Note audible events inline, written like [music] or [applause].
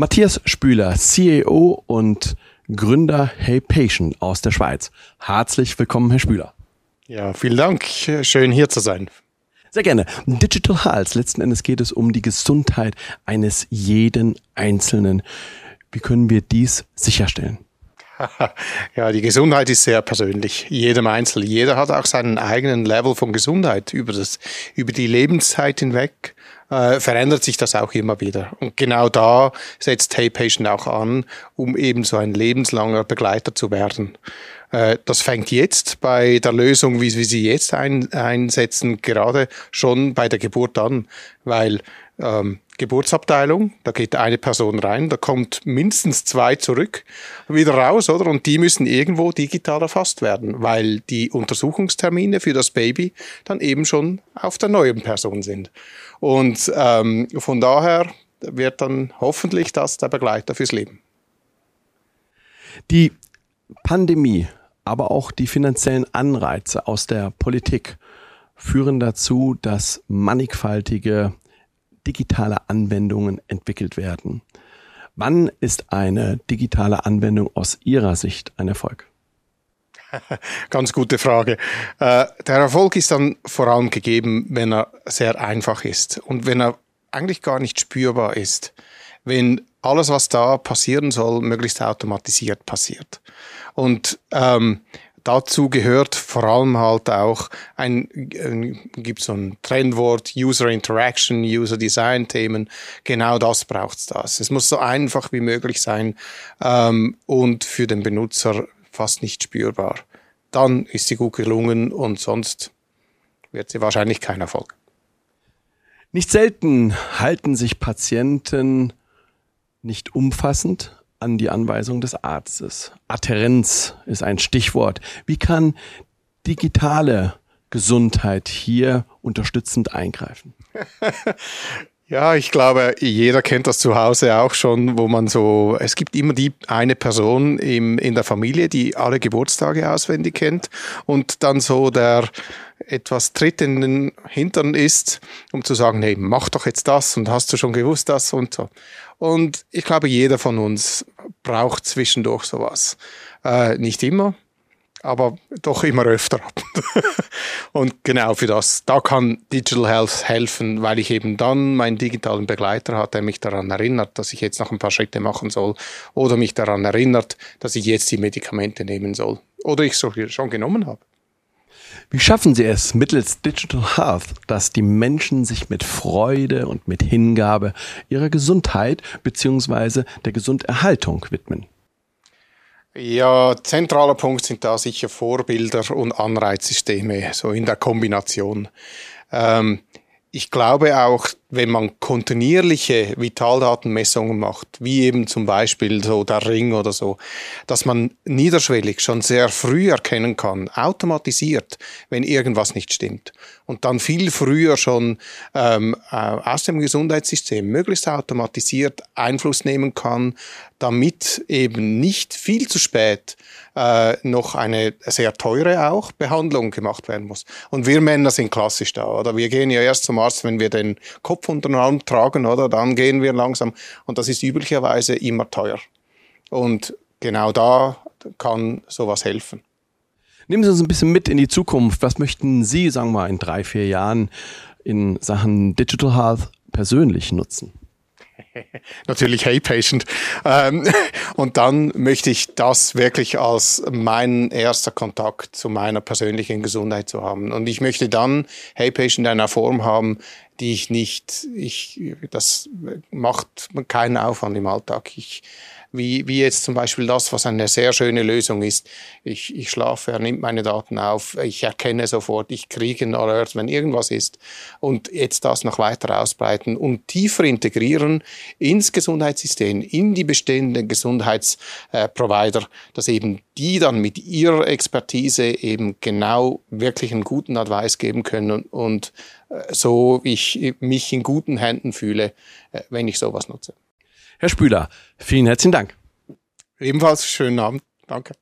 Matthias Spüler, CEO und Gründer Hey Patient aus der Schweiz. Herzlich willkommen, Herr Spüler. Ja, vielen Dank. Schön hier zu sein. Sehr gerne. Digital Health. Letzten Endes geht es um die Gesundheit eines jeden Einzelnen. Wie können wir dies sicherstellen? [laughs] Ja, die Gesundheit ist sehr persönlich. Jedem Einzelnen. Jeder hat auch seinen eigenen Level von Gesundheit über das, über die Lebenszeit hinweg. Äh, verändert sich das auch immer wieder. Und genau da setzt Hey Patient auch an, um eben so ein lebenslanger Begleiter zu werden. Äh, das fängt jetzt bei der Lösung, wie wir sie jetzt ein, einsetzen, gerade schon bei der Geburt an, weil ähm, Geburtsabteilung, da geht eine Person rein, da kommt mindestens zwei zurück, wieder raus, oder? Und die müssen irgendwo digital erfasst werden, weil die Untersuchungstermine für das Baby dann eben schon auf der neuen Person sind. Und ähm, von daher wird dann hoffentlich das der Begleiter fürs Leben. Die Pandemie, aber auch die finanziellen Anreize aus der Politik führen dazu, dass mannigfaltige digitale Anwendungen entwickelt werden. Wann ist eine digitale Anwendung aus Ihrer Sicht ein Erfolg? [laughs] Ganz gute Frage. Äh, der Erfolg ist dann vor allem gegeben, wenn er sehr einfach ist und wenn er eigentlich gar nicht spürbar ist. Wenn alles, was da passieren soll, möglichst automatisiert passiert. Und ähm, Dazu gehört vor allem halt auch ein, äh, gibt so ein Trendwort, User Interaction, User Design Themen. Genau das braucht's das. Es muss so einfach wie möglich sein ähm, und für den Benutzer fast nicht spürbar. Dann ist sie gut gelungen und sonst wird sie wahrscheinlich kein Erfolg. Nicht selten halten sich Patienten nicht umfassend an die Anweisung des Arztes. Adherenz ist ein Stichwort. Wie kann digitale Gesundheit hier unterstützend eingreifen? [laughs] Ja, ich glaube, jeder kennt das zu Hause auch schon, wo man so, es gibt immer die eine Person im, in der Familie, die alle Geburtstage auswendig kennt und dann so der etwas Tritt in den Hintern ist, um zu sagen, hey, mach doch jetzt das und hast du schon gewusst das und so. Und ich glaube, jeder von uns braucht zwischendurch sowas. Äh, nicht immer, aber doch immer öfter. [laughs] und genau für das, da kann Digital Health helfen, weil ich eben dann meinen digitalen Begleiter habe, der mich daran erinnert, dass ich jetzt noch ein paar Schritte machen soll oder mich daran erinnert, dass ich jetzt die Medikamente nehmen soll oder ich so schon genommen habe. Wie schaffen Sie es mittels Digital Health, dass die Menschen sich mit Freude und mit Hingabe ihrer Gesundheit beziehungsweise der Gesunderhaltung widmen? Ja, zentraler Punkt sind da sicher Vorbilder und Anreizsysteme, so in der Kombination. Ähm, ich glaube auch, wenn man kontinuierliche Vitaldatenmessungen macht, wie eben zum Beispiel so der Ring oder so, dass man niederschwellig schon sehr früh erkennen kann, automatisiert, wenn irgendwas nicht stimmt. Und dann viel früher schon ähm, äh, aus dem Gesundheitssystem möglichst automatisiert Einfluss nehmen kann, damit eben nicht viel zu spät äh, noch eine sehr teure auch Behandlung gemacht werden muss. Und wir Männer sind klassisch da, oder? Wir gehen ja erst zum Arzt, wenn wir den Kopf unter den Arm tragen, oder? Dann gehen wir langsam. Und das ist üblicherweise immer teuer. Und genau da kann sowas helfen. Nehmen Sie uns ein bisschen mit in die Zukunft. Was möchten Sie, sagen wir mal, in drei, vier Jahren in Sachen Digital Health persönlich nutzen? [laughs] Natürlich Hey Patient. Ähm, [laughs] und dann möchte ich das wirklich als mein erster Kontakt zu meiner persönlichen Gesundheit zu haben. Und ich möchte dann Hey Patient in einer Form haben, die ich nicht, ich, das macht keinen Aufwand im Alltag. Ich wie, wie jetzt zum Beispiel das, was eine sehr schöne Lösung ist. Ich, ich schlafe, er nimmt meine Daten auf, ich erkenne sofort, ich kriege einen Alert, wenn irgendwas ist und jetzt das noch weiter ausbreiten und tiefer integrieren ins Gesundheitssystem, in die bestehenden Gesundheitsprovider, dass eben die dann mit ihrer Expertise eben genau wirklich einen guten Advice geben können und, äh, so ich mich in guten Händen fühle, äh, wenn ich sowas nutze. Herr Spüler, vielen herzlichen Dank. Ebenfalls schönen Abend. Danke.